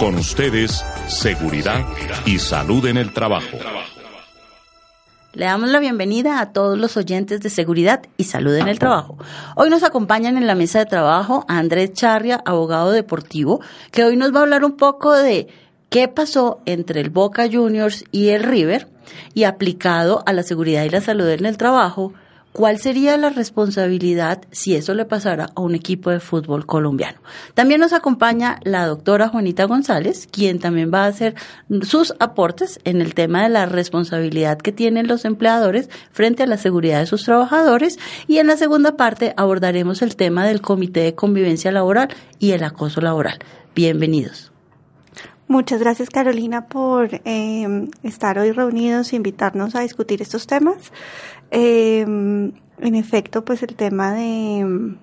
Con ustedes, seguridad y salud en el trabajo. Le damos la bienvenida a todos los oyentes de Seguridad y Salud en el Trabajo. Hoy nos acompañan en la mesa de trabajo a Andrés Charria, abogado deportivo, que hoy nos va a hablar un poco de qué pasó entre el Boca Juniors y el River y aplicado a la seguridad y la salud en el trabajo, ¿Cuál sería la responsabilidad si eso le pasara a un equipo de fútbol colombiano? También nos acompaña la doctora Juanita González, quien también va a hacer sus aportes en el tema de la responsabilidad que tienen los empleadores frente a la seguridad de sus trabajadores. Y en la segunda parte abordaremos el tema del Comité de Convivencia Laboral y el acoso laboral. Bienvenidos. Muchas gracias Carolina por eh, estar hoy reunidos e invitarnos a discutir estos temas. Eh, en efecto, pues el tema de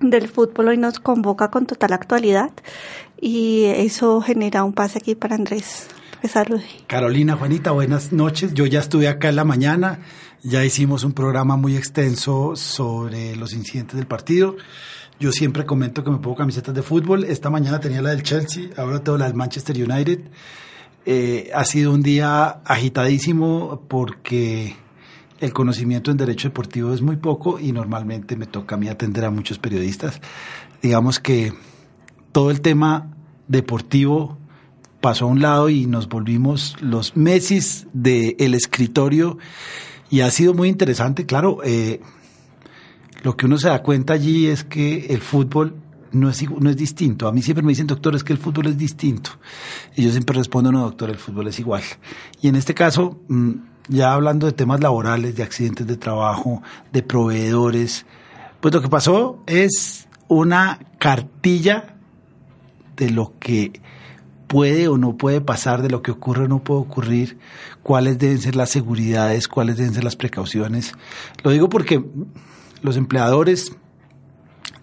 del fútbol hoy nos convoca con total actualidad y eso genera un pase aquí para Andrés. Salud. Carolina, Juanita, buenas noches. Yo ya estuve acá en la mañana, ya hicimos un programa muy extenso sobre los incidentes del partido. Yo siempre comento que me pongo camisetas de fútbol. Esta mañana tenía la del Chelsea, ahora tengo la del Manchester United. Eh, ha sido un día agitadísimo porque el conocimiento en derecho deportivo es muy poco y normalmente me toca a mí atender a muchos periodistas. Digamos que todo el tema deportivo pasó a un lado y nos volvimos los Messi del escritorio y ha sido muy interesante. Claro, eh, lo que uno se da cuenta allí es que el fútbol no es, no es distinto. A mí siempre me dicen, doctor, es que el fútbol es distinto. Y yo siempre respondo, no, doctor, el fútbol es igual. Y en este caso, mm, ya hablando de temas laborales, de accidentes de trabajo, de proveedores, pues lo que pasó es una cartilla de lo que puede o no puede pasar, de lo que ocurre o no puede ocurrir, cuáles deben ser las seguridades, cuáles deben ser las precauciones. Lo digo porque los empleadores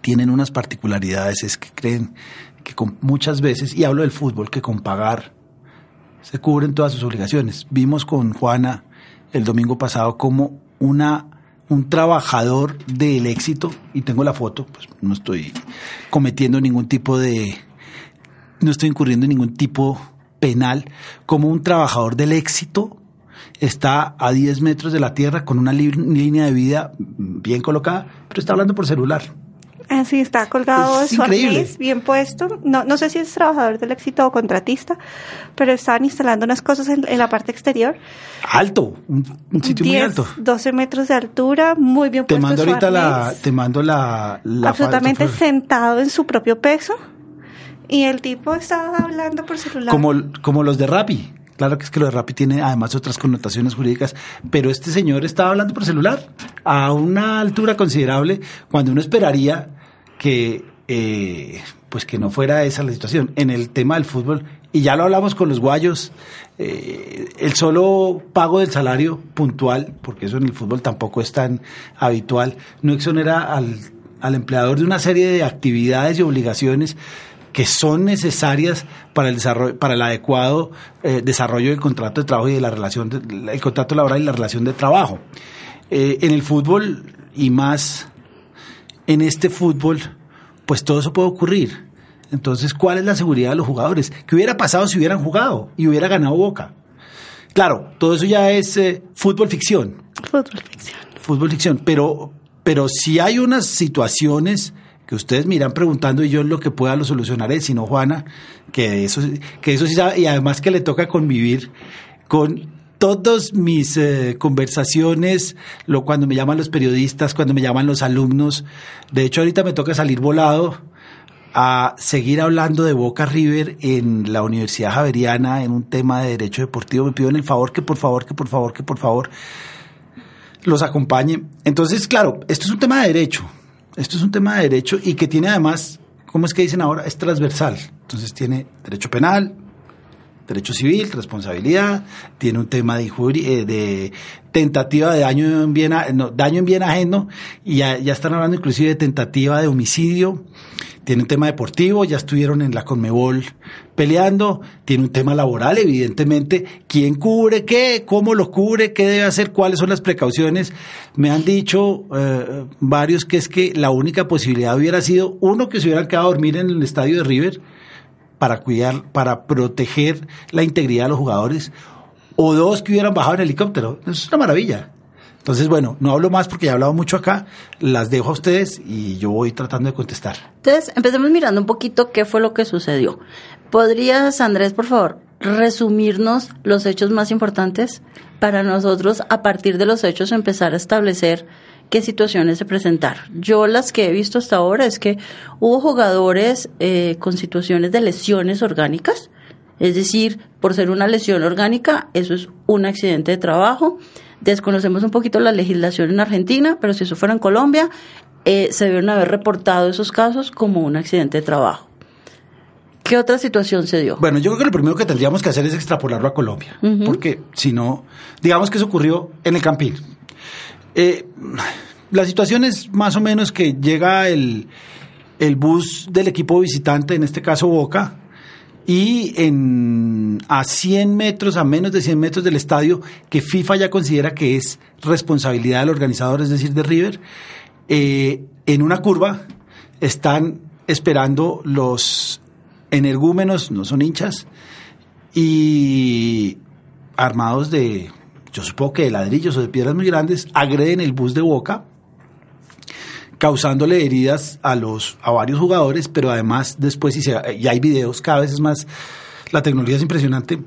tienen unas particularidades, es que creen que muchas veces, y hablo del fútbol, que con pagar se cubren todas sus obligaciones. Vimos con Juana el domingo pasado como una un trabajador del éxito, y tengo la foto, pues no estoy cometiendo ningún tipo de, no estoy incurriendo en ningún tipo penal, como un trabajador del éxito está a 10 metros de la tierra con una línea de vida bien colocada, pero está hablando por celular. Ah, sí, está colgado su arnés bien puesto. No, no sé si es trabajador del éxito o contratista, pero están instalando unas cosas en, la parte exterior. Alto, un, sitio muy alto. 12 metros de altura, muy bien te puesto. Mando ahorita la, te mando la, Absolutamente sentado en su propio peso. Y el tipo estaba hablando por celular. Como, como los de Rappi. Claro que es que lo de Rappi tiene además otras connotaciones jurídicas, pero este señor estaba hablando por celular a una altura considerable cuando uno esperaría que eh, pues que no fuera esa la situación. En el tema del fútbol, y ya lo hablamos con los guayos, eh, el solo pago del salario puntual, porque eso en el fútbol tampoco es tan habitual, no exonera al, al empleador de una serie de actividades y obligaciones que son necesarias para el desarrollo, para el adecuado eh, desarrollo del contrato de trabajo y de la relación, el contrato laboral y la relación de trabajo. Eh, en el fútbol y más en este fútbol, pues todo eso puede ocurrir. Entonces, ¿cuál es la seguridad de los jugadores? ¿Qué hubiera pasado si hubieran jugado y hubiera ganado Boca? Claro, todo eso ya es eh, fútbol ficción. Fútbol ficción. Fútbol ficción, pero, pero si hay unas situaciones que ustedes miran preguntando y yo lo que pueda lo solucionaré, sino Juana, que eso, que eso sí sabe, y además que le toca convivir con todas mis eh, conversaciones, lo, cuando me llaman los periodistas, cuando me llaman los alumnos, de hecho ahorita me toca salir volado a seguir hablando de Boca River en la Universidad Javeriana en un tema de derecho deportivo. Me piden el favor que por favor, que por favor, que por favor los acompañe. Entonces, claro, esto es un tema de derecho esto es un tema de derecho y que tiene además ¿cómo es que dicen ahora? Es transversal. Entonces tiene derecho penal, derecho civil, responsabilidad, tiene un tema de, eh, de tentativa de daño en bien, daño en bien ajeno y ya, ya están hablando inclusive de tentativa de homicidio tiene un tema deportivo, ya estuvieron en la Conmebol peleando, tiene un tema laboral, evidentemente, quién cubre qué, cómo lo cubre, qué debe hacer, cuáles son las precauciones. Me han dicho eh, varios que es que la única posibilidad hubiera sido, uno, que se hubieran quedado a dormir en el estadio de River para cuidar, para proteger la integridad de los jugadores, o dos, que hubieran bajado en helicóptero. Es una maravilla. Entonces, bueno, no hablo más porque ya he hablado mucho acá, las dejo a ustedes y yo voy tratando de contestar. Entonces, empecemos mirando un poquito qué fue lo que sucedió. ¿Podrías, Andrés, por favor, resumirnos los hechos más importantes para nosotros, a partir de los hechos, empezar a establecer qué situaciones se presentaron? Yo las que he visto hasta ahora es que hubo jugadores eh, con situaciones de lesiones orgánicas, es decir, por ser una lesión orgánica, eso es un accidente de trabajo Desconocemos un poquito la legislación en Argentina, pero si eso fuera en Colombia, eh, se deben haber reportado esos casos como un accidente de trabajo. ¿Qué otra situación se dio? Bueno, yo creo que lo primero que tendríamos que hacer es extrapolarlo a Colombia, porque si no, digamos que eso ocurrió en el Campín. Eh, la situación es más o menos que llega el, el bus del equipo visitante, en este caso Boca, y a 100 metros, a menos de 100 metros del estadio, que FIFA ya considera que es responsabilidad del organizador, es decir, de River, eh, en una curva están esperando los energúmenos, no son hinchas, y armados de, yo supongo que de ladrillos o de piedras muy grandes, agreden el bus de Boca causándole heridas a los a varios jugadores, pero además después y, y hay videos cada vez es más la tecnología es impresionante.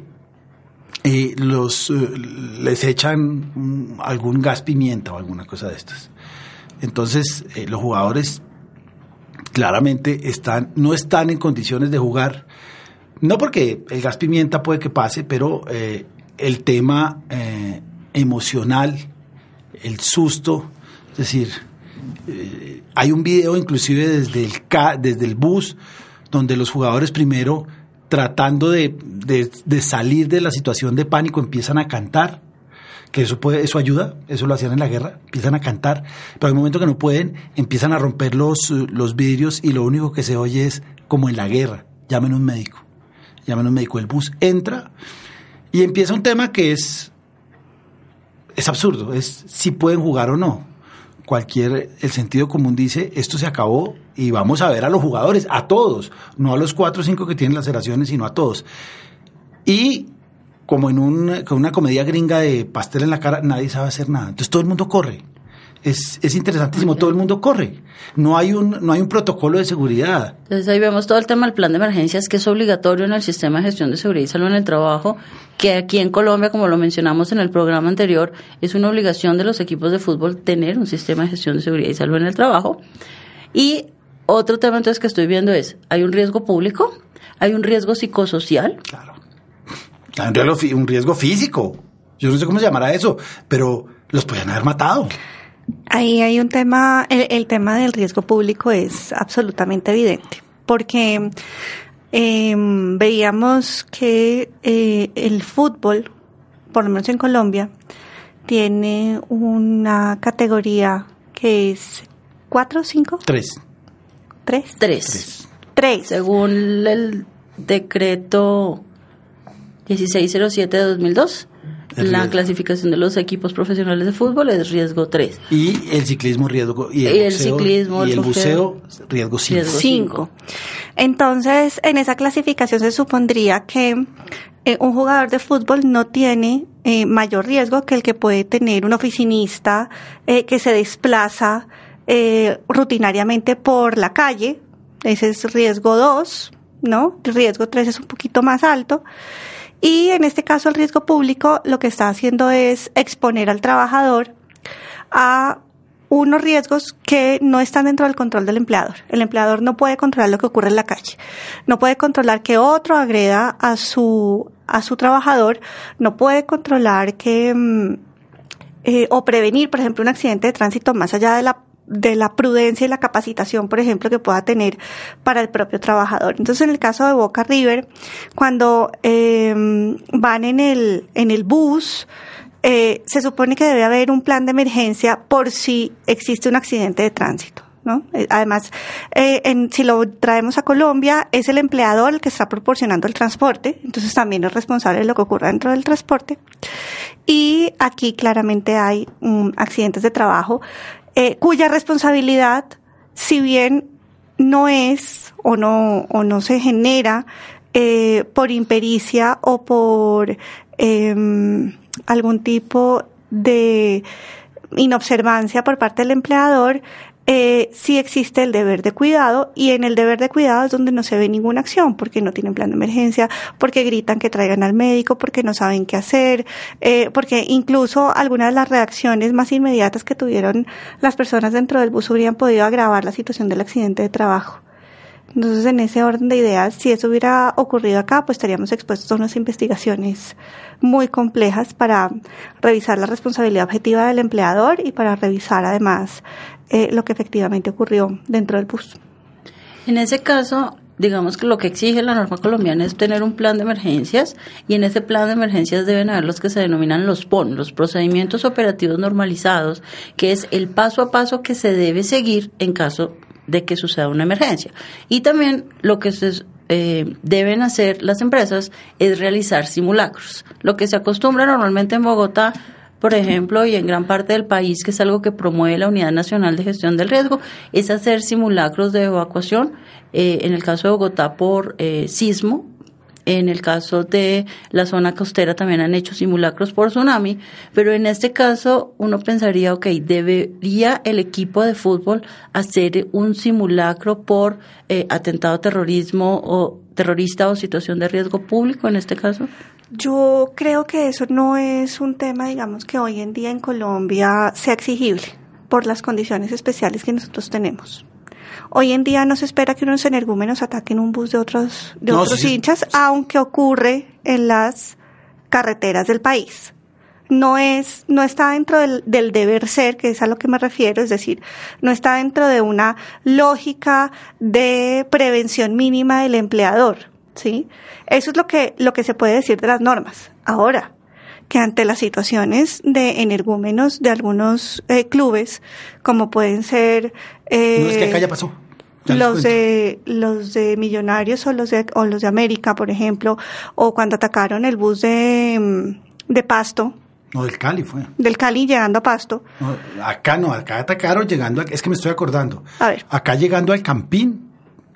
Eh, los eh, les echan algún gas pimienta o alguna cosa de estas. Entonces, eh, los jugadores claramente están no están en condiciones de jugar no porque el gas pimienta puede que pase, pero el tema emocional, el susto, es decir, eh, hay un video inclusive desde el, desde el bus donde los jugadores primero tratando de, de, salir de la situación de pánico empiezan a cantar que eso puede, eso ayuda, eso lo hacían en la guerra, empiezan a cantar, pero hay un momento que no pueden, empiezan a romper los, los vidrios y lo único que se oye es como en la guerra, llamen un médico, llamen un médico, el bus entra y empieza un tema que es, es absurdo, es si pueden jugar o no cualquier, el sentido común dice, esto se acabó y vamos a ver a los jugadores, a todos, no a los cuatro o cinco que tienen laceraciones, sino a todos. Y como en una comedia gringa de pastel en la cara, nadie sabe hacer nada. Entonces todo el mundo corre es, es interesantísimo, todo el mundo corre, no hay, un, no hay un protocolo de seguridad. Entonces ahí vemos todo el tema del plan de emergencias que es obligatorio en el sistema de gestión de seguridad y salud en el trabajo, que aquí en Colombia, como lo mencionamos en el programa anterior, es una obligación de los equipos de fútbol tener un sistema de gestión de seguridad y salud en el trabajo. Y otro tema entonces que estoy viendo es, hay un riesgo público, hay un riesgo psicosocial. Claro. Hay un riesgo físico. Yo no sé cómo se llamará eso, pero los podrían haber matado. Ahí hay un tema, el, tema del riesgo público es absolutamente evidente, porque em, veíamos que eh, el fútbol, por lo menos en Colombia, tiene una categoría que es ¿cuatro o cinco? Tres. ¿Tres? Tres. Tres. Según el decreto 1607 de 2002 la clasificación de los equipos profesionales de fútbol es riesgo 3. Y el ciclismo riesgo y el, buceo, ciclismo, y el buceo riesgo 5. Entonces, en esa clasificación se supondría que eh, un jugador de fútbol no tiene eh, mayor riesgo que el que puede tener un oficinista eh, que se desplaza rutinariamente por la calle. Ese es riesgo 2, ¿no? El riesgo 3 es un poquito más alto. Y en este caso el riesgo público lo que está haciendo es exponer al trabajador a unos riesgos que no están dentro del control del empleador. El empleador no puede controlar lo que ocurre en la calle. No puede controlar que otro agreda a su, a su trabajador. No puede controlar que, mm, eh, o prevenir, por ejemplo, un accidente de tránsito más allá de la de la prudencia y la capacitación, por ejemplo, que pueda tener para el propio trabajador. Entonces, en el caso de Boca River, cuando eh, van en el, en el bus, eh, se supone que debe haber un plan de emergencia por si existe un accidente de tránsito. ¿No? Eh, además, eh, en, si lo traemos a Colombia, es el empleador el que está proporcionando el transporte, entonces también es responsable de lo que ocurra dentro del transporte. Y aquí claramente hay um, accidentes de trabajo eh, cuya responsabilidad, si bien no es o no, o no se genera eh, por impericia o por eh, algún tipo de inobservancia por parte del empleador, eh, sí existe el deber de cuidado y en el deber de cuidado es donde no se ve ninguna acción porque no tienen plan de emergencia, porque gritan que traigan al médico, porque no saben qué hacer, eh, porque incluso algunas de las reacciones más inmediatas que tuvieron las personas dentro del bus hubieran podido agravar la situación del accidente de trabajo. Entonces, en ese orden de ideas, si eso hubiera ocurrido acá, pues estaríamos expuestos a unas investigaciones muy complejas para revisar la responsabilidad objetiva del empleador y para revisar además eh, lo que efectivamente ocurrió dentro del bus. En ese caso, digamos que lo que exige la norma colombiana es tener un plan de emergencias y en ese plan de emergencias deben haber los que se denominan los PON, los procedimientos operativos normalizados, que es el paso a paso que se debe seguir en caso de que suceda una emergencia. Y también lo que se eh, deben hacer las empresas es realizar simulacros. Lo que se acostumbra normalmente en Bogotá, por ejemplo, y en gran parte del país, que es algo que promueve la Unidad Nacional de Gestión del Riesgo, es hacer simulacros de evacuación. Eh, en el caso de Bogotá por eh, sismo, en el caso de la zona costera también han hecho simulacros por tsunami, pero en este caso uno pensaría, ok, ¿debería el equipo de fútbol hacer un simulacro por eh, atentado terrorismo o terrorista o situación de riesgo público en este caso? Yo creo que eso no es un tema, digamos, que hoy en día en Colombia sea exigible por las condiciones especiales que nosotros tenemos. Hoy en día no se espera que unos energúmenos ataquen un bus de otros, de No, otros sí, hinchas, aunque ocurre en las carreteras del país. No es, no está dentro del, del deber ser, que es a lo que me refiero, es decir, no está dentro de una lógica de prevención mínima del empleador, ¿sí? Eso es lo que, lo que se puede decir de las normas. Ahora, que ante las situaciones de energúmenos de algunos eh, clubes, como pueden ser eh, No es que acá ya pasó. Ya los de los de Millonarios o los de o los de América, por ejemplo, o cuando atacaron el bus de mm, de Pasto, No, del Cali fue. del Cali llegando a Pasto. No, acá no, acá atacaron llegando, a- es que me estoy acordando. A ver. Acá llegando al Campín,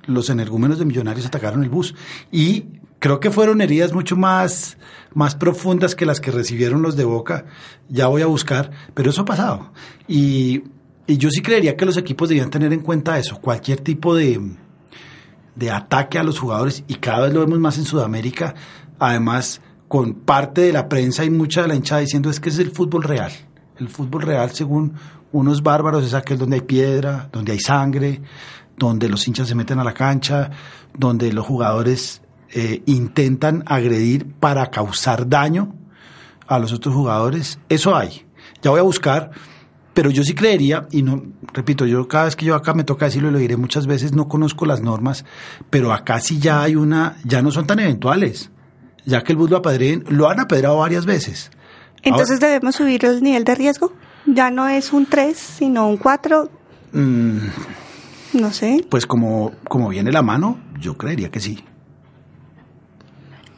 los energúmenos de Millonarios atacaron el bus y creo que fueron heridas mucho más, más profundas que las que recibieron los de Boca. Ya voy a buscar, pero eso ha pasado. Y, y yo sí creería que los equipos debían tener en cuenta eso, cualquier tipo de, de ataque a los jugadores y cada vez lo vemos más en Sudamérica, además con parte de la prensa y mucha de la hinchada diciendo es que es el fútbol real. El fútbol real, según unos bárbaros, es aquel donde hay piedra, donde hay sangre, donde los hinchas se meten a la cancha, donde los jugadores eh, intentan agredir para causar daño a los otros jugadores. Eso hay. Ya voy a buscar, pero yo sí creería, y no, repito, yo cada vez que yo acá me toca decirlo y lo diré muchas veces, no conozco las normas, pero acá sí ya hay una, ya no son tan eventuales. Ya que el bus lo lo han apedreado varias veces. Entonces debemos subir el nivel de riesgo. Ya no es un 3, sino un 4, Mm, no sé. pues como, como viene la mano, yo creería que sí.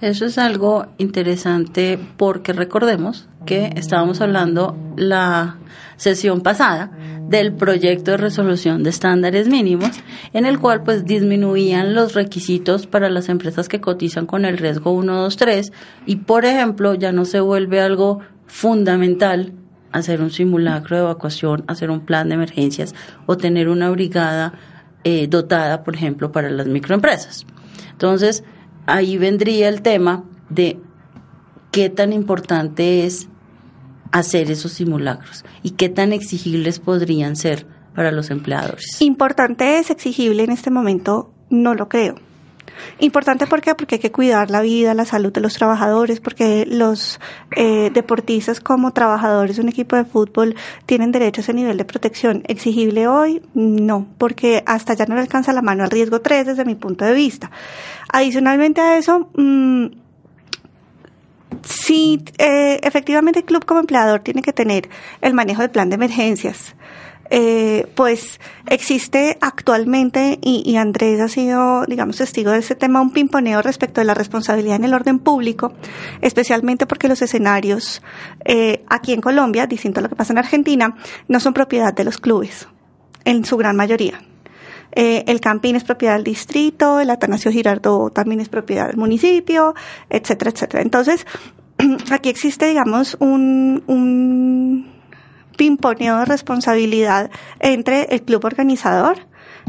Eso es algo interesante porque recordemos que estábamos hablando la sesión pasada del proyecto de resolución de estándares mínimos en el cual pues disminuían los requisitos para las empresas que cotizan con el riesgo 1, 2, 3 y por ejemplo ya no se vuelve algo fundamental hacer un simulacro de evacuación, hacer un plan de emergencias o tener una brigada eh, dotada por ejemplo para las microempresas. Entonces, ahí vendría el tema de qué tan importante es hacer esos simulacros y qué tan exigibles podrían ser para los empleadores. Importante es exigible en este momento, no lo creo. Importante ¿por qué? porque hay que cuidar la vida, la salud de los trabajadores, porque los eh, deportistas como trabajadores de un equipo de fútbol tienen derecho a ese nivel de protección. ¿Exigible hoy? No, porque hasta ya no le alcanza la mano al riesgo 3 desde mi punto de vista. Adicionalmente a eso, mmm, sí, eh, efectivamente el club como empleador tiene que tener el manejo del plan de emergencias. Eh, pues existe actualmente, y, Andrés ha sido, digamos, testigo de ese tema, un pimponeo respecto de la responsabilidad en el orden público, especialmente porque los escenarios eh, aquí en Colombia, distinto a lo que pasa en Argentina, no son propiedad de los clubes, en su gran mayoría. Eh, el Campín es propiedad del distrito, el Atanasio Girardot también es propiedad del municipio, etcétera, etcétera. Entonces, aquí existe, digamos, un pimponeo de responsabilidad entre el club organizador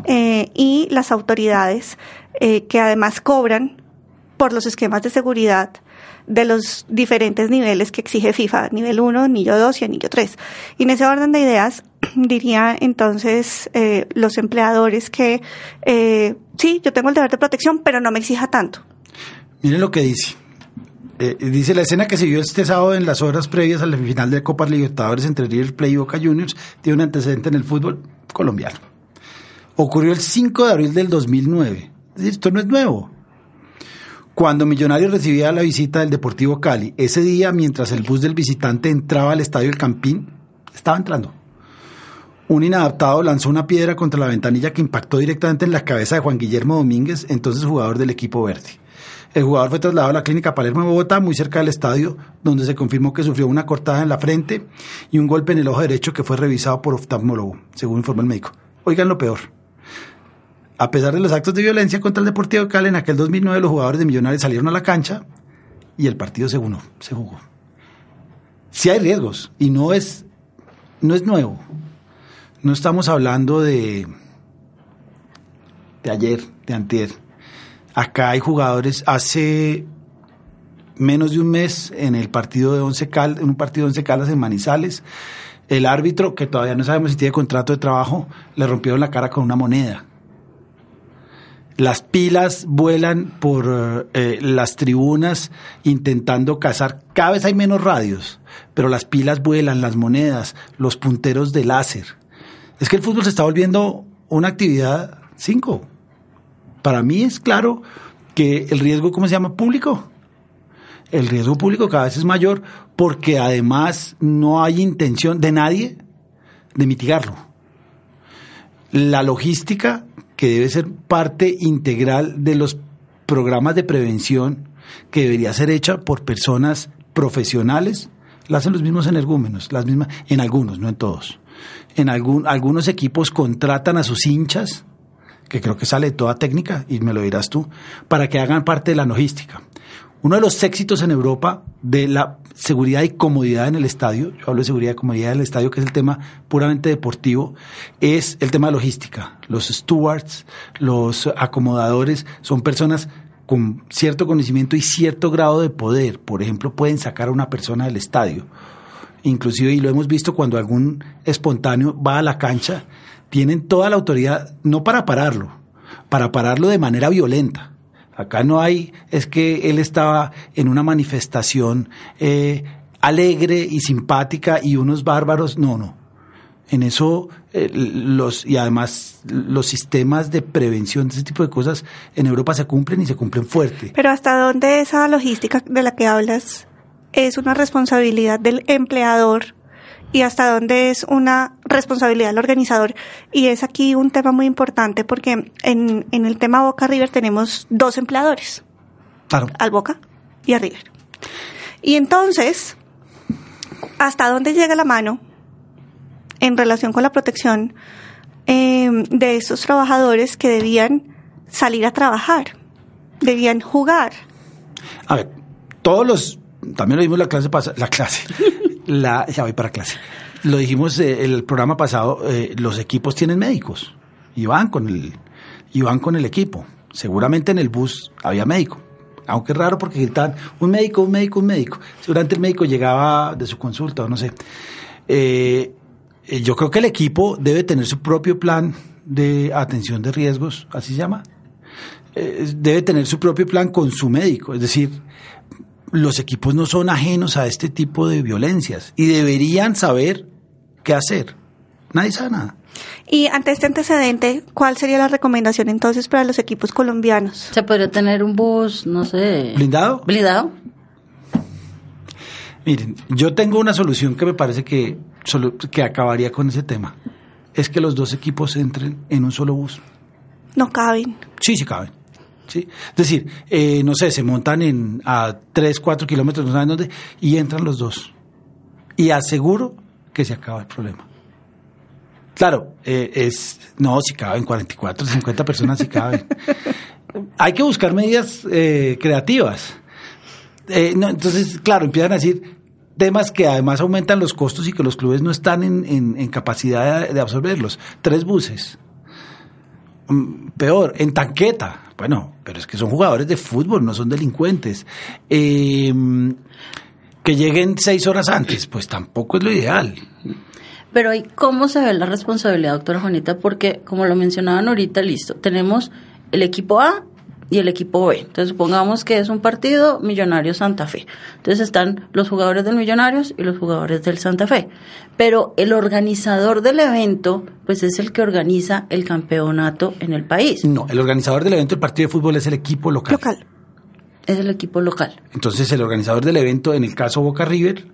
eh, y las autoridades eh, que además cobran por los esquemas de seguridad de los diferentes niveles que exige FIFA, nivel 1, anillo 2 y anillo 3. Y en ese orden de ideas, diría entonces eh, los empleadores que sí, yo tengo el deber de protección, pero no me exija tanto. Miren lo que dice. Eh, dice la escena que se vio este sábado en las horas previas a la final de Copa Libertadores entre River Plate y Boca Juniors tiene un antecedente en el fútbol colombiano. Ocurrió el 5 de abril del 2009. Esto no es nuevo. Cuando Millonarios recibía la visita del Deportivo Cali, ese día mientras el bus del visitante entraba al estadio El Campín, estaba entrando. Un inadaptado lanzó una piedra contra la ventanilla que impactó directamente en la cabeza de Juan Guillermo Domínguez, entonces jugador del equipo verde. El jugador fue trasladado a la clínica Palermo de Bogotá, muy cerca del estadio, donde se confirmó que sufrió una cortada en la frente y un golpe en el ojo derecho que fue revisado por oftalmólogo, según informó el médico. Oigan lo peor. A pesar de los actos de violencia contra el Deportivo de Cali, en aquel 2009 los jugadores de Millonarios salieron a la cancha y el partido se, se jugó. Sí hay riesgos y no es, no es nuevo. No estamos hablando de, de ayer, de antier Acá hay jugadores, hace menos de un mes en el partido de Once en un partido de Once Caldas en Manizales, el árbitro, que todavía no sabemos si tiene contrato de trabajo, le rompieron la cara con una moneda. Las pilas vuelan por eh, las tribunas intentando cazar. Cada vez hay menos radios, pero las pilas vuelan, las monedas, los punteros de láser. Es que el fútbol se está volviendo una actividad cinco para mí es claro que el riesgo, ¿cómo se llama? Público. El riesgo público cada vez es mayor porque además no hay intención de nadie de mitigarlo. La logística, que debe ser parte integral de los programas de prevención, que debería ser hecha por personas profesionales, la hacen los mismos energúmenos, las mismas, en algunos, no en todos. En algún, algunos equipos contratan a sus hinchas que creo que sale de toda técnica, y me lo dirás tú, para que hagan parte de la logística. Uno de los éxitos en Europa de la seguridad y comodidad en el estadio, yo hablo de seguridad y comodidad en el estadio, que es el tema puramente deportivo, es el tema de logística. Los stewards, los acomodadores, son personas con cierto conocimiento y cierto grado de poder. Por ejemplo, pueden sacar a una persona del estadio. Inclusive, y lo hemos visto cuando algún espontáneo va a la cancha tienen toda la autoridad, no para pararlo, para pararlo de manera violenta. Acá no hay, es que él estaba en una manifestación eh, alegre y simpática y unos bárbaros, no, no. En eso, eh, los, y además los sistemas de prevención de ese tipo de cosas en Europa se cumplen y se cumplen fuerte. Pero ¿hasta dónde esa logística de la que hablas es una responsabilidad del empleador y hasta dónde es una responsabilidad del organizador. Y es aquí un tema muy importante porque en, en el tema Boca River tenemos dos empleadores. Claro. Al Boca y a River. Y entonces, ¿hasta dónde llega la mano en relación con la protección em, de esos trabajadores que debían salir a trabajar, debían jugar? A ver, todos los, también lo vimos la clase pasada, la clase, la, ya voy para clase. Lo dijimos eh, el programa pasado, eh, los equipos tienen médicos y van con el, y van con el equipo. Seguramente en el bus había médico. Aunque es raro porque gritaban un médico, un médico, un médico. Seguramente el médico llegaba de su consulta o no sé. Eh, yo creo que el equipo debe tener su propio plan de atención de riesgos, así se llama. eh, debe tener su propio plan con su médico. Es decir, los equipos no son ajenos a este tipo de violencias y deberían saber qué hacer. Nadie sabe nada. Y ante este antecedente, ¿cuál sería la recomendación entonces para los equipos colombianos? Se podría tener un bus, no sé. ¿Blindado? ¿Blindado? Miren, yo tengo una solución que me parece que, solo, que acabaría con ese tema. Es que los dos equipos entren en un solo bus. No caben. Sí, sí caben. Sí. Es decir, eh, no sé, se montan en, a 3, 4 kilómetros, no saben dónde, y entran los dos. Y aseguro que se acaba el problema. Claro, eh, es, no, si caben 44, 50 personas, si caben. Hay que buscar medidas eh, creativas. Eh, no, entonces, claro, empiezan a decir temas que además aumentan los costos y que los clubes no están en, en- en capacidad de, de absorberlos. Tres buses. Mm, Peor, en tanqueta. Bueno, pero es que son jugadores de fútbol, no son delincuentes. Eh, que lleguen seis horas antes, pues tampoco es lo ideal. Pero ahí, ¿cómo se ve la responsabilidad, doctora Juanita? Porque, como lo mencionaban ahorita, listo, tenemos el equipo A y el equipo B. Entonces, supongamos que es un partido Millonarios Santa Fe. Entonces, están los jugadores del Millonarios y los jugadores del Santa Fe. Pero el organizador del evento, pues es el que organiza el campeonato en el país. No, el organizador del evento del partido de fútbol es el equipo local. Local. Es el equipo local. Entonces el organizador del evento, en el caso Boca River,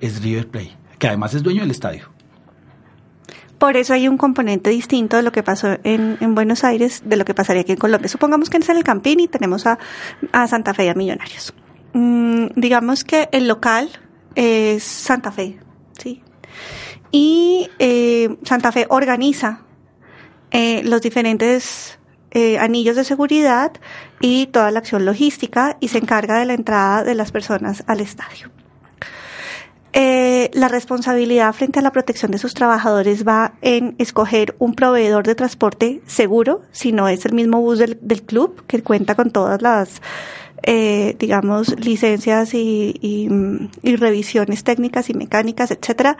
es River Play, que además es dueño del estadio. Por eso hay un componente distinto de lo que pasó en, en Buenos Aires, de lo que pasaría aquí en Colombia. Supongamos que en el Campín y tenemos a, a Santa Fe y a Millonarios. Mm, digamos que el local es Santa Fe, ¿sí? Y eh, Santa Fe organiza eh, los diferentes eh, anillos de seguridad y toda la acción logística y se encarga de la entrada de las personas al estadio. Eh, la responsabilidad frente a la protección de sus trabajadores va en escoger un proveedor de transporte seguro, si no es el mismo bus del, club, que cuenta con todas las, eh, digamos, licencias y, mm, revisiones técnicas y mecánicas, etcétera.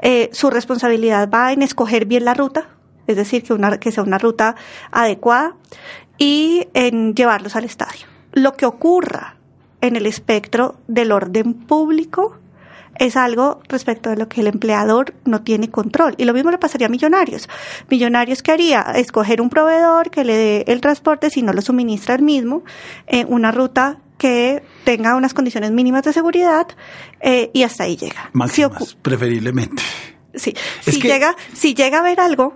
Eh, su responsabilidad va en escoger bien la ruta, es decir, que, una, que sea una ruta adecuada y en llevarlos al estadio. Lo que ocurra en el espectro del orden público es algo respecto de lo que el empleador no tiene control. Y lo mismo le pasaría a Millonarios. Millonarios, ¿qué haría? Escoger un proveedor que le dé el transporte, si no lo suministra el mismo, eh, una ruta que tenga unas condiciones mínimas de seguridad eh, y hasta ahí llega. Si Máximas, ocu- preferiblemente. Sí. Es Si que- llega, si llega a haber algo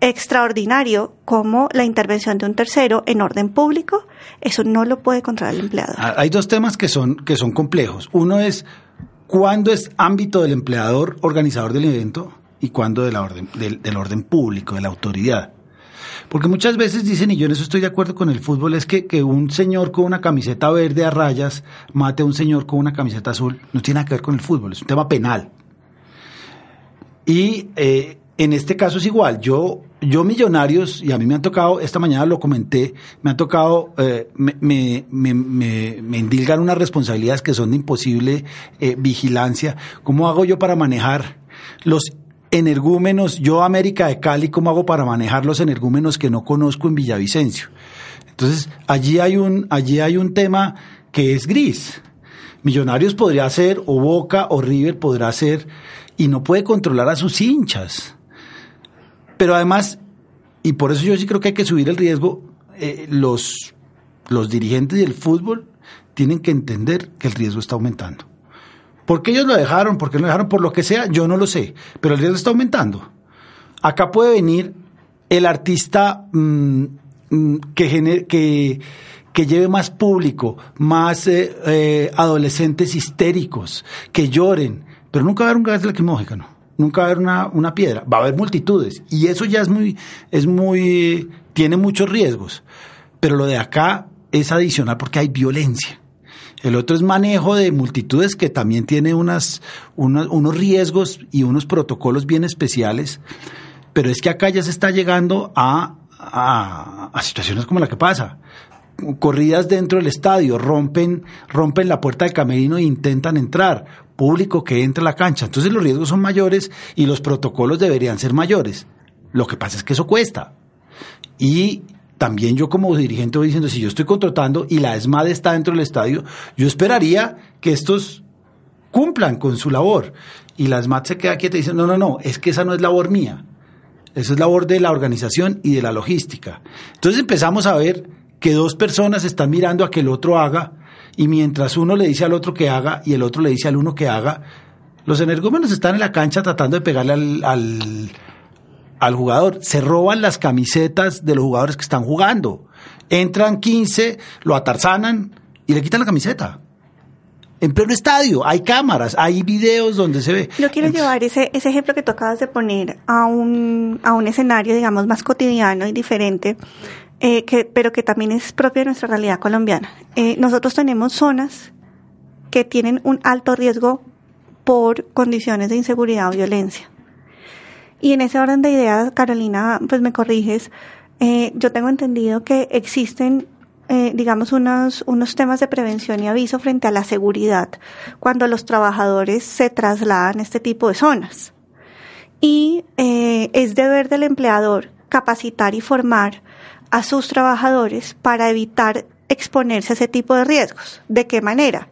extraordinario como la intervención de un tercero en orden público, eso no lo puede controlar el empleador. Ah, Hay dos temas que son, que son complejos. Uno es cuándo es ámbito del empleador organizador del evento y cuándo de la orden, del, orden público, de la autoridad. Porque muchas veces dicen, y yo en eso estoy de acuerdo con el fútbol, es que, que un señor con una camiseta verde a rayas mate a un señor con una camiseta azul, no tiene nada que ver con el fútbol, es un tema penal. Y eh, en este caso es igual. Yo, yo millonarios, y a mí me han tocado, esta mañana lo comenté, me han tocado, eh, me, me, me, me- endilgan unas responsabilidades que son de imposible eh, vigilancia. ¿Cómo hago yo para manejar los energúmenos? Yo, América de Cali, ¿cómo hago para manejar los energúmenos que no conozco en Villavicencio? Entonces, allí hay un, allí hay un tema que es gris. Millonarios podría ser, o Boca, o River podrá ser, y no puede controlar a sus hinchas. Pero además, y por eso yo sí creo que hay que subir el riesgo, eh, los, los dirigentes del fútbol tienen que entender que el riesgo está aumentando. ¿Por qué ellos lo dejaron? ¿Por qué lo dejaron? Por lo que sea, yo no lo sé, pero el riesgo está aumentando. Acá puede venir el artista mm, mm, que, gener- que, lleve más público, más eh, eh, adolescentes histéricos, que lloren, pero nunca va a haber un gas lacrimógeno, nunca va a haber una, una piedra, va a haber multitudes, y eso ya es muy, es muy, tiene muchos riesgos, pero lo de acá es adicional porque hay violencia. El otro es manejo de multitudes que también tiene unas, unos, unos riesgos y unos protocolos bien especiales, pero es que acá ya se está llegando a, a, a situaciones como la que pasa. Corridas dentro del estadio, rompen, rompen la puerta del camerino e intentan entrar. Público que entra a la cancha. Entonces los riesgos son mayores y los protocolos deberían ser mayores. Lo que pasa es que eso cuesta. Y también yo como dirigente voy diciendo, si yo estoy contratando y la ESMAD está dentro del estadio, yo esperaría que estos cumplan con su labor. Y la ESMAD se queda quieta y dice, no, no, no, es que esa no es labor mía. Eso es labor de la organización y de la logística. Entonces empezamos a ver que dos personas están mirando a que el otro haga y mientras uno le dice al otro que haga y el otro le dice al uno que haga, los energúmenos están en la cancha tratando de pegarle al, al, al jugador. Se roban las camisetas de los jugadores que están jugando. Entran 15, lo atarzanan y le quitan la camiseta. En pleno estadio, hay cámaras, hay videos donde se ve. Yo quiero llevar ese, ese ejemplo que tú acabas de poner a un, a un escenario, digamos, más cotidiano y diferente, eh, que, pero que también es propio de nuestra realidad colombiana. Eh, nosotros tenemos zonas que tienen un alto riesgo por condiciones de inseguridad o violencia. Y en ese orden de ideas, Carolina, pues me corriges, eh, yo tengo entendido que existen, digamos, unos, unos temas de prevención y aviso frente a la seguridad cuando los trabajadores se trasladan a este tipo de zonas. Y es deber del empleador capacitar y formar a sus trabajadores para evitar exponerse a ese tipo de riesgos. ¿De qué manera?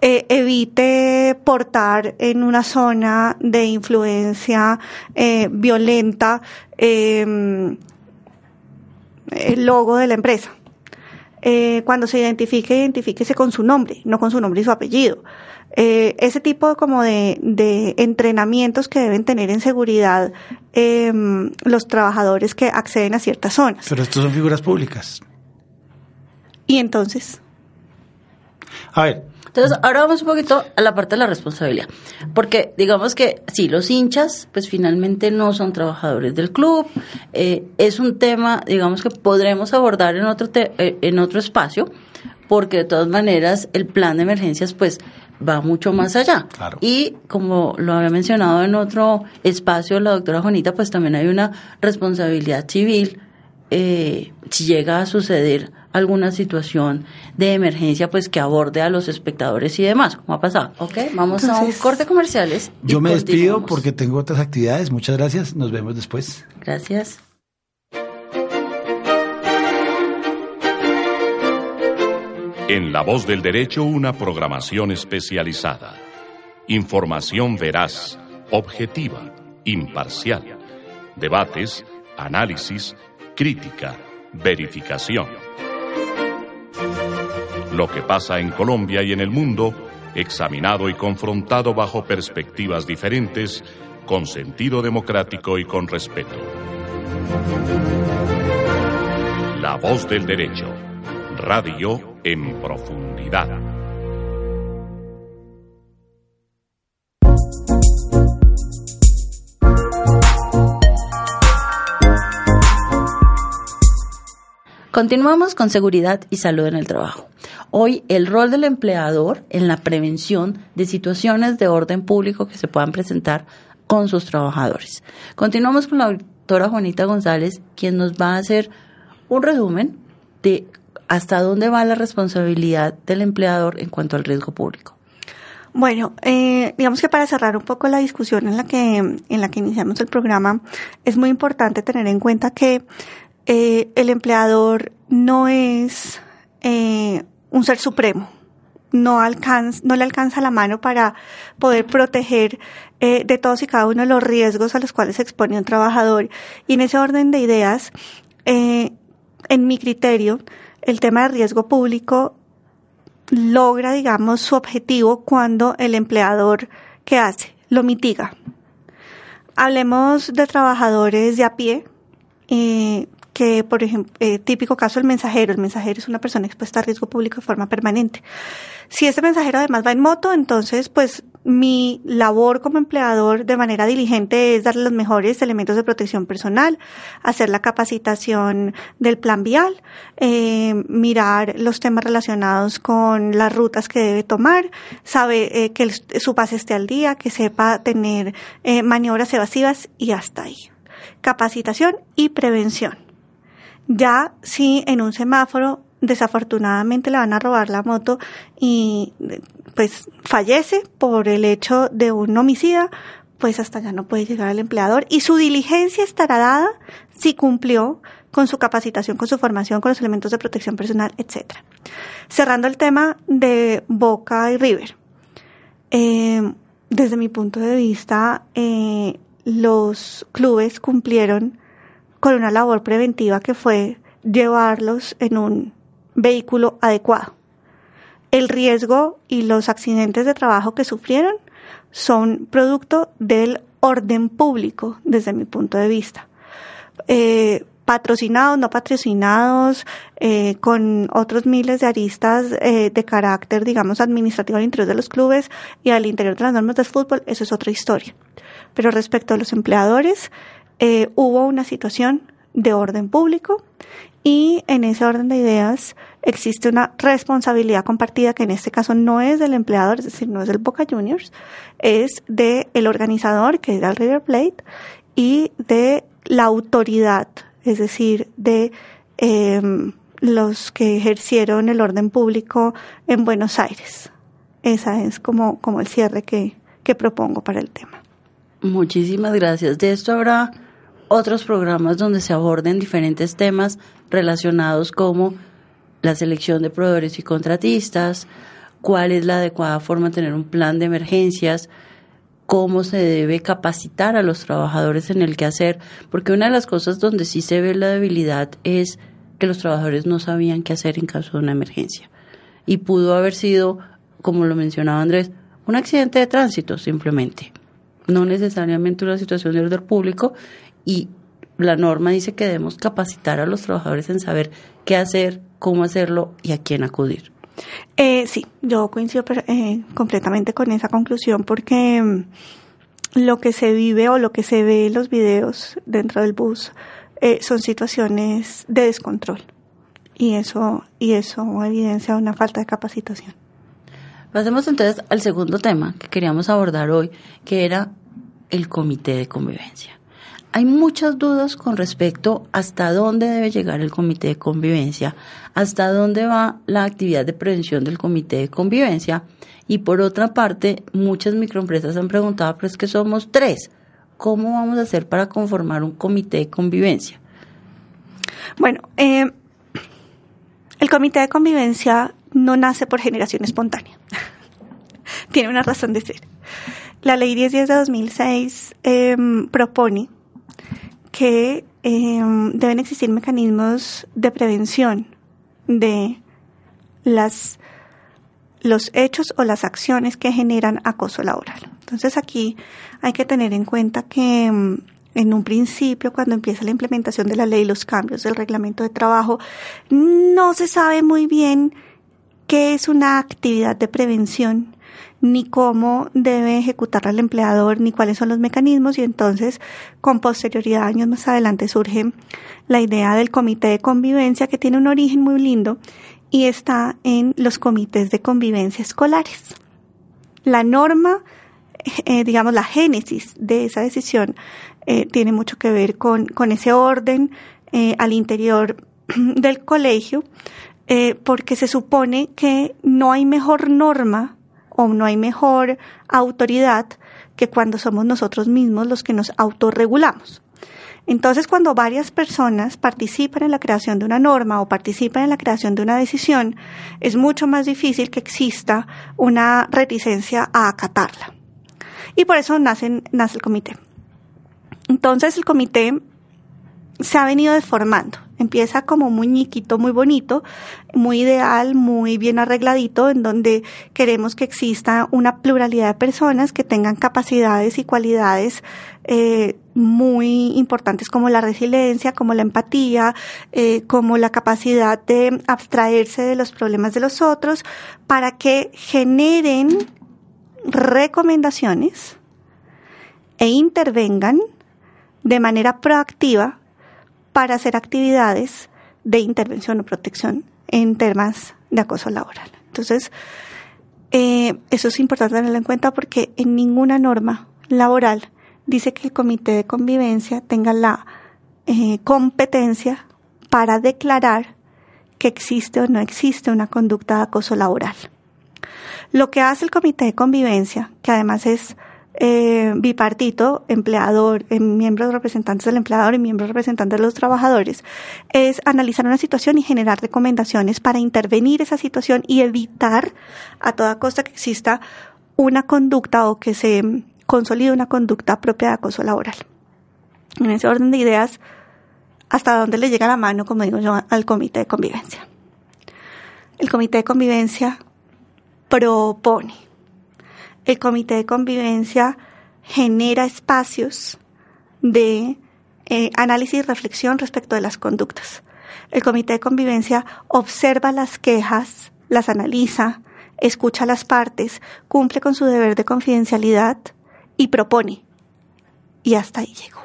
eh, evite portar en una zona de influencia eh, violenta eh, el logo de la empresa. Eh, cuando se identifique, identifíquese con su nombre, no con su nombre y su apellido. Eh, ese tipo como de, de, entrenamientos que deben tener en seguridad eh, los trabajadores que acceden a ciertas zonas. Pero estos son figuras públicas. Y entonces. A ver, entonces, ahora vamos un poquito a la parte de la responsabilidad. Porque digamos que sí, los hinchas, pues finalmente no son trabajadores del club. Eh, es un tema, digamos, que podremos abordar en otro, te eh, en otro espacio, porque de todas maneras el plan de emergencias, pues va mucho más allá. Claro. Y como lo había mencionado en otro espacio la doctora Juanita, pues también hay una responsabilidad civil eh, si llega a suceder alguna situación de emergencia pues que aborde a los espectadores y demás, como ha pasado. Ok, vamos Entonces, a un corte comerciales. Yo me despido porque tengo otras actividades. Muchas gracias. Nos vemos después. Gracias. En La Voz del Derecho, una programación especializada. Información veraz, objetiva, imparcial. Debates, análisis, crítica, verificación. Lo que pasa en Colombia y en el mundo, examinado y confrontado bajo perspectivas diferentes, con sentido democrático y con respeto. La voz del derecho. Radio en profundidad. Continuamos con seguridad y salud en el trabajo. Hoy el rol del empleador en la prevención de situaciones de orden público que se puedan presentar con sus trabajadores. Continuamos con la doctora Juanita González, quien nos va a hacer un resumen de hasta dónde va la responsabilidad del empleador en cuanto al riesgo público. Bueno, eh, digamos que para cerrar un poco la discusión en la que en la que iniciamos el programa, es muy importante tener en cuenta que eh, el empleador no es eh, un ser supremo, no, no le alcanza la mano para poder proteger de todos y cada uno de los riesgos a los cuales se expone un trabajador. Y en ese orden de ideas, en mi criterio, el tema de riesgo público logra, digamos, su objetivo cuando el empleador, ¿qué hace? Lo mitiga. Hablemos de trabajadores de a pie, eh, que, por ejemplo, eh, típico caso el mensajero. El mensajero es una persona expuesta a riesgo público de forma permanente. Si ese mensajero además va en moto, entonces, pues mi labor como empleador de manera diligente es darle los mejores elementos de protección personal, hacer la capacitación del plan vial, eh, mirar los temas relacionados con las rutas que debe tomar, sabe eh, que su pase esté al día, que sepa tener eh, maniobras evasivas y hasta ahí. Capacitación y prevención. Ya si en un semáforo desafortunadamente le van a robar la moto y pues fallece por el hecho de un homicida, pues hasta ya no puede llegar al empleador y su diligencia estará dada si cumplió con su capacitación, con su formación, con los elementos de protección personal, etc. Cerrando el tema de Boca y River. Eh, desde mi punto de vista, eh, los clubes cumplieron con una labor preventiva que fue llevarlos en un vehículo adecuado. El riesgo y los accidentes de trabajo que sufrieron son producto del orden público desde mi punto de vista. Eh, patrocinados, no patrocinados, eh, con otros miles de aristas eh, de carácter, digamos, administrativo al interior de los clubes y al interior de las normas del fútbol, eso es otra historia. Pero respecto a los empleadores, hubo una situación de orden público y en ese orden de ideas existe una responsabilidad compartida que en este caso no es del empleador, es decir, no es del Boca Juniors, es del el organizador, que es el River Plate, y de la autoridad, es decir, de em, los que ejercieron el orden público en Buenos Aires. Esa es como, como el cierre que, que propongo para el tema. Muchísimas gracias. De esto habrá otros programas donde se aborden diferentes temas relacionados como la selección de proveedores y contratistas, cuál es la adecuada forma de tener un plan de emergencias, cómo se debe capacitar a los trabajadores en el que hacer, porque una de las cosas donde sí se ve la debilidad es que los trabajadores no sabían qué hacer en caso de una emergencia. Y pudo haber sido, como lo mencionaba Andrés, un accidente de tránsito simplemente, no necesariamente una situación de orden público y la norma dice que debemos capacitar a los trabajadores en saber qué hacer, cómo hacerlo y a quién acudir. Eh, sí, yo coincido eh, completamente con esa conclusión porque mm, lo que se vive o lo que se ve en los videos dentro del bus eh, son situaciones de descontrol y eso y eso evidencia una falta de capacitación. Pasemos entonces al segundo tema que queríamos abordar hoy, que era el comité de convivencia. Hay muchas dudas con respecto hasta dónde debe llegar el comité de convivencia, hasta dónde va la actividad de prevención del comité de convivencia. Y por otra parte, muchas microempresas han preguntado, pero es que somos tres, ¿cómo vamos a hacer para conformar un comité de convivencia? Bueno, eh, el comité de convivencia no nace por generación espontánea. Tiene una razón de ser. La ley 1010 de 2006 em, propone que em, deben existir mecanismos de prevención de las los hechos o las acciones que generan acoso laboral. Entonces aquí hay que tener en cuenta que em, en un principio, cuando empieza la implementación de la ley, los cambios del reglamento de trabajo, no se sabe muy bien qué es una actividad de prevención ni cómo debe ejecutarla el empleador, ni cuáles son los mecanismos, y entonces con posterioridad, años más adelante, surge la idea del comité de convivencia que tiene un origen muy lindo y está en los comités de convivencia escolares. La norma, eh, digamos, la génesis de esa decisión eh, tiene mucho que ver con, con ese orden eh, al interior del colegio, porque se supone que no hay mejor norma o no hay mejor autoridad que cuando somos nosotros mismos los que nos autorregulamos. Entonces, cuando varias personas participan en la creación de una norma o participan en la creación de una decisión, es mucho más difícil que exista una reticencia a acatarla. Y por eso nace, nace el comité. Entonces, el comité se ha venido deformando. Empieza como un muñequito muy bonito, muy ideal, muy bien arregladito, en donde queremos que exista una pluralidad de personas que tengan capacidades y cualidades eh, muy importantes como la resiliencia, como la empatía, eh, como la capacidad de abstraerse de los problemas de los otros, para que generen recomendaciones e intervengan de manera proactiva para hacer actividades de intervención o protección en temas de acoso laboral. Entonces, eh, eso es importante tenerlo en cuenta porque en ninguna norma laboral dice que el comité de convivencia tenga la eh, competencia para declarar que existe o no existe una conducta de acoso laboral. Lo que hace el comité de convivencia, que además es eh, bipartito, empleador, eh, miembros representantes del empleador y miembros representantes de los trabajadores, es analizar una situación y generar recomendaciones para intervenir esa situación y evitar a toda costa que exista una conducta o que se consolide una conducta propia de acoso laboral. En ese orden de ideas, hasta dónde le llega la mano, como digo yo, al comité de convivencia. El comité de convivencia propone el comité de convivencia genera espacios de eh, análisis y reflexión respecto de las conductas. El comité de convivencia observa las quejas, las analiza, escucha las partes, cumple con su deber de confidencialidad y propone. Y hasta ahí llegó.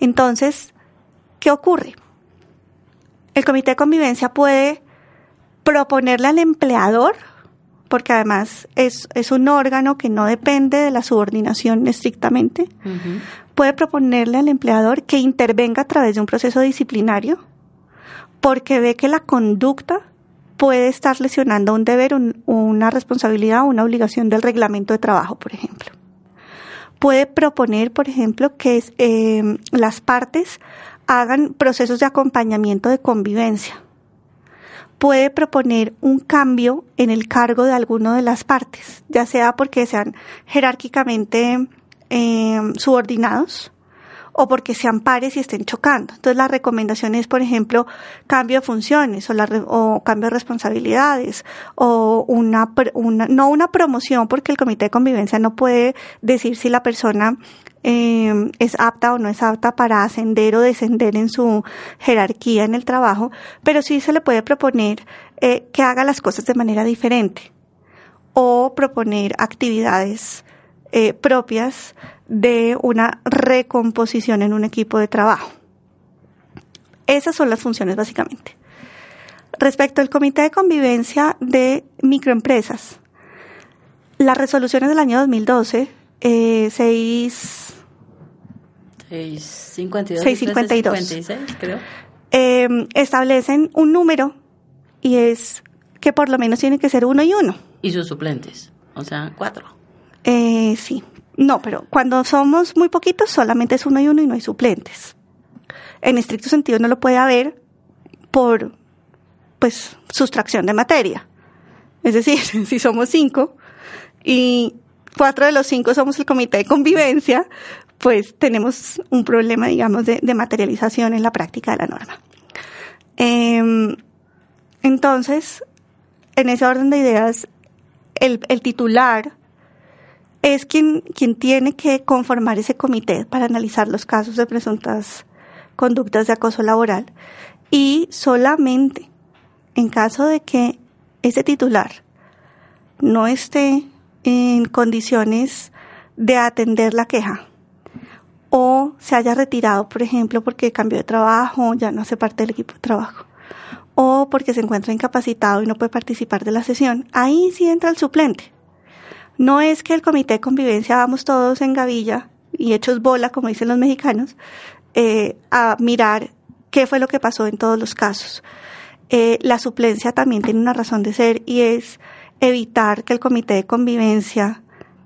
Entonces, ¿qué ocurre? El comité de convivencia puede proponerle al empleador porque además es, es un órgano que no depende de la subordinación estrictamente, puede proponerle al empleador que intervenga a través de un proceso disciplinario porque ve que la conducta puede estar lesionando un deber, una responsabilidad o una obligación del reglamento de trabajo, por ejemplo. Puede proponer, por ejemplo, que eh, las partes hagan procesos de acompañamiento de convivencia puede proponer un cambio en el cargo de alguno de las partes, ya sea porque sean jerárquicamente eh, subordinados o porque sean pares y estén chocando. Entonces la recomendación es, por ejemplo, cambio de funciones o, la, o cambio de responsabilidades o una, una, no una promoción porque el comité de convivencia no puede decir si la persona eh, es apta o no es apta para ascender o descender en su jerarquía en el trabajo, pero sí se le puede proponer eh, que haga las cosas de manera diferente o proponer actividades eh, propias de una recomposición en un equipo de trabajo. Esas son las funciones básicamente. Respecto al Comité de Convivencia de Microempresas, las resoluciones del año 2012, eh, 6, 652, 652 creo. Eh, establecen un número y es que por lo menos tiene que ser uno y uno. Y sus suplentes, o sea, cuatro. Eh, sí, no, pero cuando somos muy poquitos solamente es uno y uno y no hay suplentes. En estricto sentido no lo puede haber por, pues, sustracción de materia. Es decir, si somos cinco y cuatro de los cinco somos el comité de convivencia, pues tenemos un problema, digamos, de, materialización en la práctica de la norma. Em, entonces, en ese orden de ideas, el, el titular es quien, quien tiene que conformar ese comité para analizar los casos de presuntas conductas de acoso laboral y solamente en caso de que ese titular no esté en condiciones de atender la queja o se haya retirado, por ejemplo, porque cambió de trabajo, ya no hace parte del equipo de trabajo, o porque se encuentra incapacitado y no puede participar de la sesión, ahí sí entra el suplente. No es que el comité de convivencia vamos todos en gavilla y hechos bola, como dicen los mexicanos, eh, a mirar qué fue lo que pasó en todos los casos. Eh, la suplencia también tiene una razón de ser y es evitar que el comité de convivencia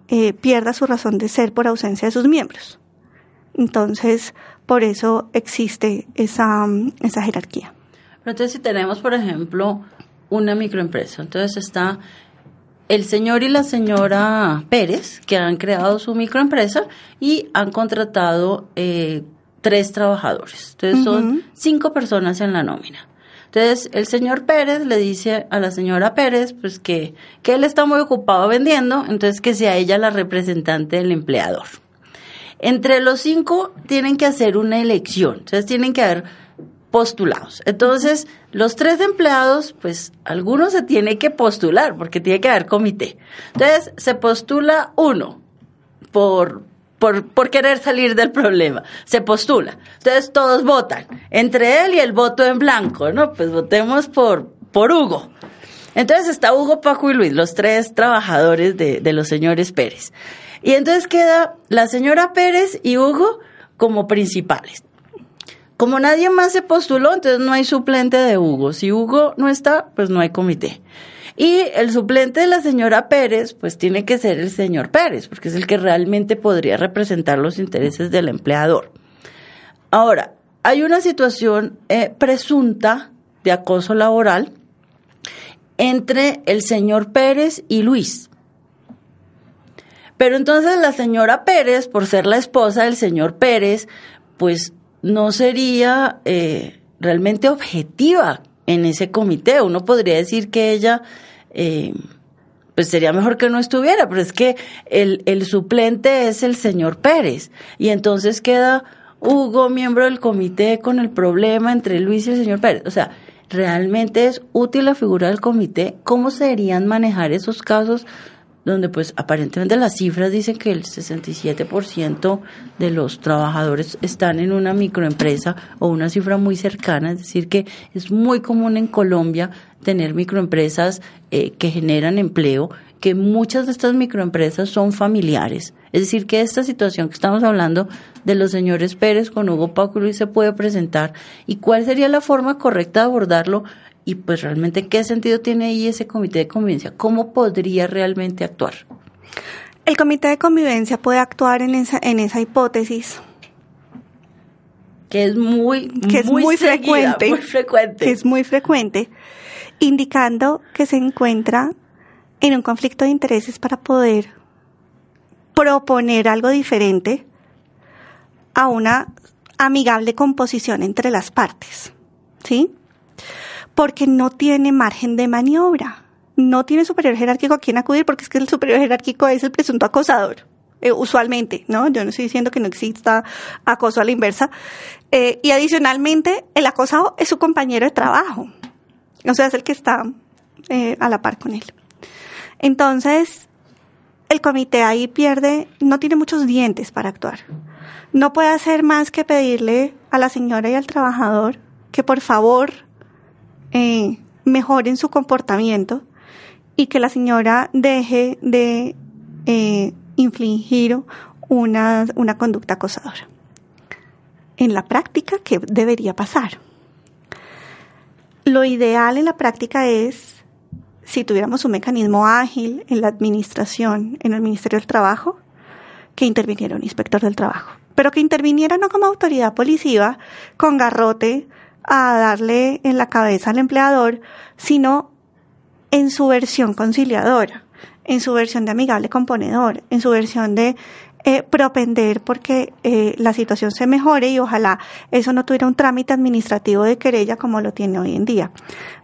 eh, pierda su razón de ser por ausencia de sus miembros. Entonces, por eso existe esa, esa jerarquía. Pero entonces, si tenemos, por ejemplo, una microempresa, entonces está el señor y la señora Pérez, que han creado su microempresa y han contratado eh, tres trabajadores. Entonces son cinco personas en la nómina. Entonces el señor Pérez le dice a la señora Pérez pues que, que él está muy ocupado vendiendo, entonces que sea ella la representante del empleador. Entre los cinco tienen que hacer una elección, entonces tienen que haber postulados. Entonces, los tres empleados, pues algunos se tiene que postular porque tiene que haber comité. Entonces, se postula uno por, por, por querer salir del problema. Se postula. Entonces, todos votan. Entre él y el voto en blanco, ¿no? Pues votemos por, por Hugo. Entonces está Hugo, Paco y Luis, los tres trabajadores de, de los señores Pérez. Y entonces queda la señora Pérez y Hugo como principales. Como nadie más se postuló, entonces no hay suplente de Hugo. Si Hugo no está, pues no hay comité. Y el suplente de la señora Pérez, pues tiene que ser el señor Pérez, porque es el que realmente podría representar los intereses del empleador. Ahora, hay una situación eh, presunta de acoso laboral entre el señor Pérez y Luis. Pero entonces la señora Pérez, por ser la esposa del señor Pérez, pues no sería eh, realmente objetiva en ese comité. Uno podría decir que ella, eh, pues sería mejor que no estuviera, pero es que el, el suplente es el señor Pérez. Y entonces queda Hugo, miembro del comité, con el problema entre Luis y el señor Pérez. O sea, realmente es útil la figura del comité. ¿Cómo serían manejar esos casos donde pues aparentemente las cifras dicen que el 67% de los trabajadores están en una microempresa o una cifra muy cercana, es decir, que es muy común en Colombia tener microempresas eh, que generan empleo, que muchas de estas microempresas son familiares. Es decir, que esta situación que estamos hablando de los señores Pérez con Hugo Paco Luis se puede presentar. Y cuál sería la forma correcta de abordarlo y pues realmente qué sentido tiene ahí ese comité de convivencia, cómo podría realmente actuar. El comité de convivencia puede actuar en esa, en esa hipótesis. Que es muy, que es muy, frecuente, muy frecuente. Que es muy frecuente, indicando que se encuentra en un conflicto de intereses para poder proponer algo diferente a una amigable composición entre las partes. ¿Sí? Porque no tiene margen de maniobra. No tiene superior jerárquico a quien acudir porque es que el superior jerárquico es el presunto acosador. Eh, usualmente, ¿no? Yo no estoy diciendo que no exista acoso a la inversa. Eh, y adicionalmente, el acosado es su compañero de trabajo. O sea, es el que está eh, a la par con él. Entonces, el comité ahí pierde, no tiene muchos dientes para actuar. No puede hacer más que pedirle a la señora y al trabajador que por favor eh, mejoren su comportamiento y que la señora deje de eh, infligir una, una conducta acosadora. En la práctica, ¿qué debería pasar? Lo ideal en la práctica es, si tuviéramos un mecanismo ágil en la administración, en el Ministerio del Trabajo, que interviniera un inspector del trabajo, pero que interviniera no como autoridad policiva, con garrote, a darle en la cabeza al empleador, sino en su versión conciliadora, en su versión de amigable componedor, en su versión de eh, propender porque eh, la situación se mejore y ojalá eso no tuviera un trámite administrativo de querella como lo tiene hoy en día.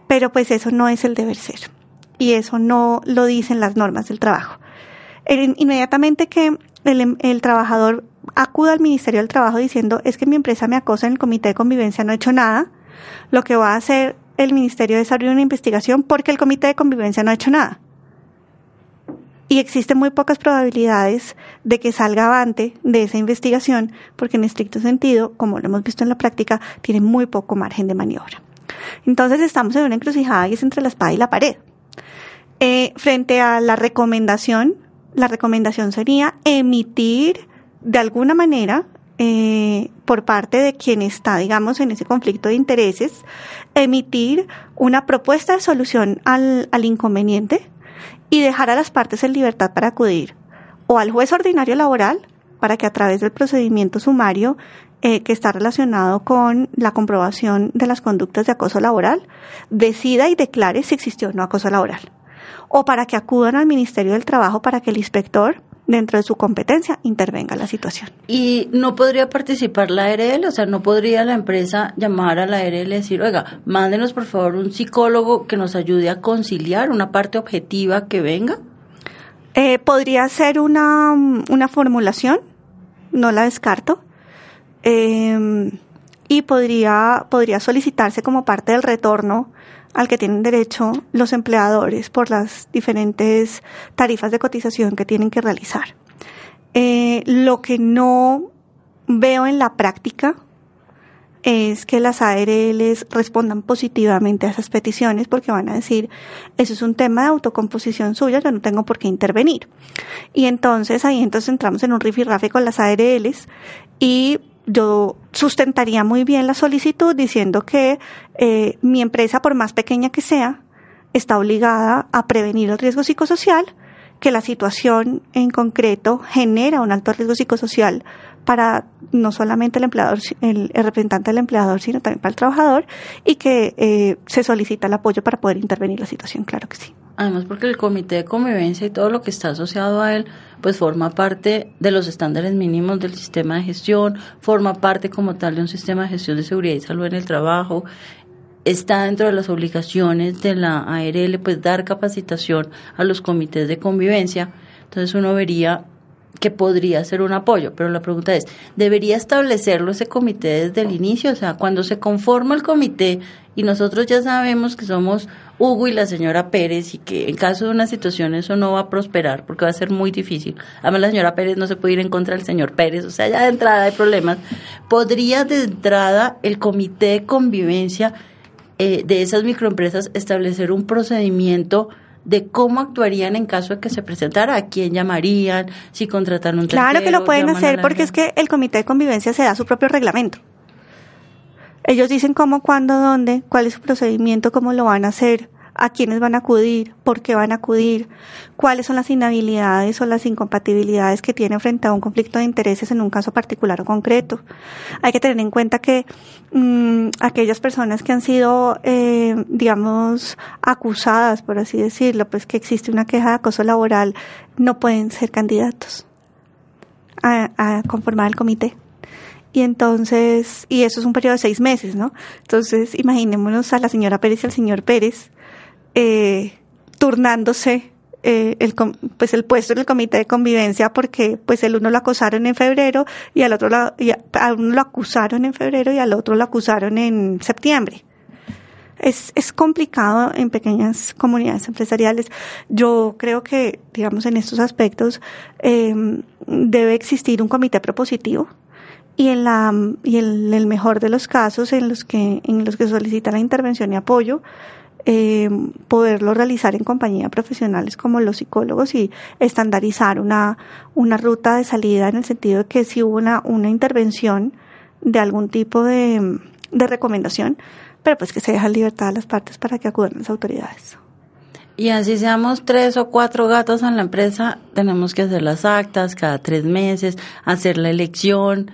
Pero pues eso no es el deber ser y eso no lo dicen las normas del trabajo. inmediatamente que el, el trabajador acuda al Ministerio del Trabajo diciendo es que mi empresa me acosa en el comité de convivencia, no ha hecho nada, lo que va a hacer el Ministerio es abrir una investigación porque el comité de convivencia no ha hecho nada. Y existen muy pocas probabilidades de que salga avante de esa investigación porque en estricto sentido, como lo hemos visto en la práctica, tiene muy poco margen de maniobra. Entonces estamos en una encrucijada y es entre la espada y la pared. Eh, frente a la recomendación, la recomendación sería emitir de alguna manera, eh, por parte de quien está, digamos, en ese conflicto de intereses, emitir una propuesta de solución al, al inconveniente y dejar a las partes en libertad para acudir o al juez ordinario laboral para que a través del procedimiento sumario eh, que está relacionado con la comprobación de las conductas de acoso laboral, decida y declare si existió o no acoso laboral. O para que acudan al Ministerio del Trabajo para que el inspector dentro de su competencia intervenga la situación. ¿Y no podría participar la ARL? O sea, ¿no podría la empresa llamar a la ARL y decir, oiga, mándenos por favor un psicólogo que nos ayude a conciliar una parte objetiva que venga? Eh, podría ser una, una formulación, no la descarto. Eh, y podría, podría solicitarse como parte del retorno al que tienen derecho los empleadores por las diferentes tarifas de cotización que tienen que realizar. Eh, lo que no veo en la práctica es que las ARLs respondan positivamente a esas peticiones porque van a decir, eso es un tema de autocomposición suya, yo no tengo por qué intervenir. Y entonces ahí entonces entramos en un rifirrafe con las ARLs y yo sustentaría muy bien la solicitud diciendo que eh, mi empresa, por más pequeña que sea, está obligada a prevenir el riesgo psicosocial, que la situación en concreto genera un alto riesgo psicosocial para no solamente el empleador, el, representante del empleador, sino también para el trabajador, y que eh, se solicita el apoyo para poder intervenir la situación, claro que sí. Además, porque el comité de convivencia y todo lo que está asociado a él, pues forma parte de los estándares mínimos del sistema de gestión, forma parte como tal de un sistema de gestión de seguridad y salud en el trabajo, está dentro de las obligaciones de la ARL, pues dar capacitación a los comités de convivencia. Entonces uno vería que podría ser un apoyo, pero la pregunta es, ¿debería establecerlo ese comité desde el inicio? O sea, cuando se conforma el comité y nosotros ya sabemos que somos Hugo y la señora Pérez y que en caso de una situación eso no va a prosperar porque va a ser muy difícil. Además la señora Pérez no se puede ir en contra del señor Pérez, o sea, ya de entrada hay problemas. ¿Podría de entrada el comité de convivencia eh, de esas microempresas establecer un procedimiento de cómo actuarían en caso de que se presentara, a quién llamarían, si contrataron un Claro que lo pueden hacer porque es que el comité de convivencia se da su propio reglamento. Ellos dicen cómo, cuándo, dónde, cuál es su procedimiento, cómo lo van a hacer a quiénes van a acudir, por qué van a acudir, cuáles son las inhabilidades o las incompatibilidades que tienen frente a un conflicto de intereses en un caso particular o concreto. Hay que tener en cuenta que mm, aquellas personas que han sido, eh, digamos, acusadas, por así decirlo, pues que existe una queja de acoso laboral, no pueden ser candidatos a, a conformar el comité. Y entonces, y eso es un periodo de seis meses, ¿no? Entonces, imaginémonos a la señora Pérez y al señor Pérez eh, turnándose eh, el, pues el puesto en el comité de convivencia porque pues el uno lo acosaron en febrero y al otro lo, y uno lo acusaron en febrero y al otro lo acusaron en septiembre. Es, es complicado en pequeñas comunidades empresariales. Yo creo que, digamos, en estos aspectos eh, debe existir un comité propositivo y en la y en el mejor de los casos en los que en los que solicita la intervención y apoyo eh, poderlo realizar en compañía profesionales como los psicólogos y estandarizar una, una ruta de salida en el sentido de que si hubo una, una intervención de algún tipo de, de recomendación, pero pues que se deja libertad a las partes para que acudan las autoridades. Y así seamos tres o cuatro gatos en la empresa, tenemos que hacer las actas cada tres meses, hacer la elección,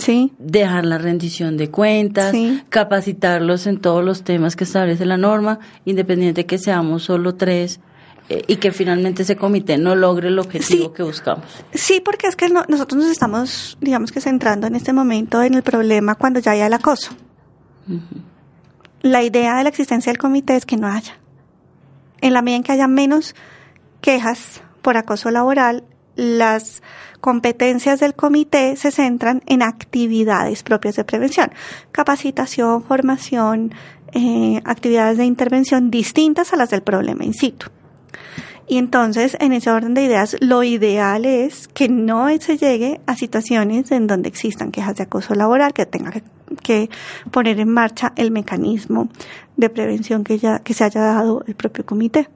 Sí. Dejar la rendición de cuentas, capacitarlos en todos los temas que establece la norma, independiente que seamos solo tres eh, y que finalmente ese comité no logre el objetivo que buscamos. Sí, porque es que nosotros nos estamos, digamos que centrando en este momento en el problema cuando ya haya el acoso. La idea de la existencia del comité es que no haya. En la medida en que haya menos quejas por acoso laboral, las competencias del comité se centran en actividades propias de prevención, capacitación, formación, eh, actividades de intervención distintas a las del problema in situ. Y entonces, en ese orden de ideas, lo ideal es que no se llegue a situaciones en donde existan quejas de acoso laboral, que tenga que, poner en marcha el mecanismo de prevención que, ya, que se haya dado el propio comité.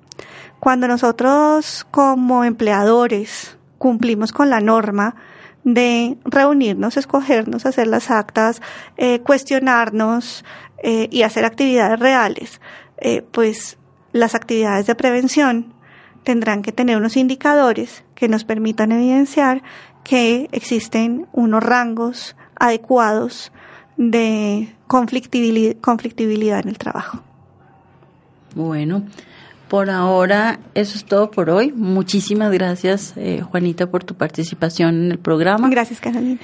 Cuando nosotros como empleadores cumplimos con la norma de reunirnos, escogernos, hacer las actas, eh, cuestionarnos eh, y hacer actividades reales, eh, pues las actividades de prevención tendrán que tener unos indicadores que nos permitan evidenciar que existen unos rangos adecuados de conflictibilidad, conflictibilidad en el trabajo. Bueno, por ahora, eso es todo por hoy. Muchísimas gracias, eh, Juanita, por tu participación en el programa. Gracias, Carolina.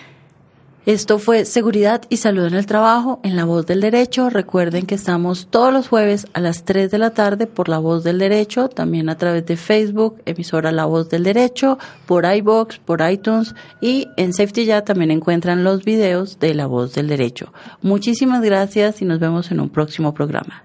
Esto fue Seguridad y Salud en el Trabajo en La Voz del Derecho. Recuerden que estamos todos los jueves a las 3 de la tarde por La Voz del Derecho, también a través de Facebook, emisora La Voz del Derecho, por iBox, por iTunes y en Safety Ya también encuentran los videos de La Voz del Derecho. Muchísimas gracias y nos vemos en un próximo programa.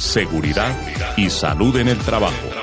Seguridad y salud en el trabajo.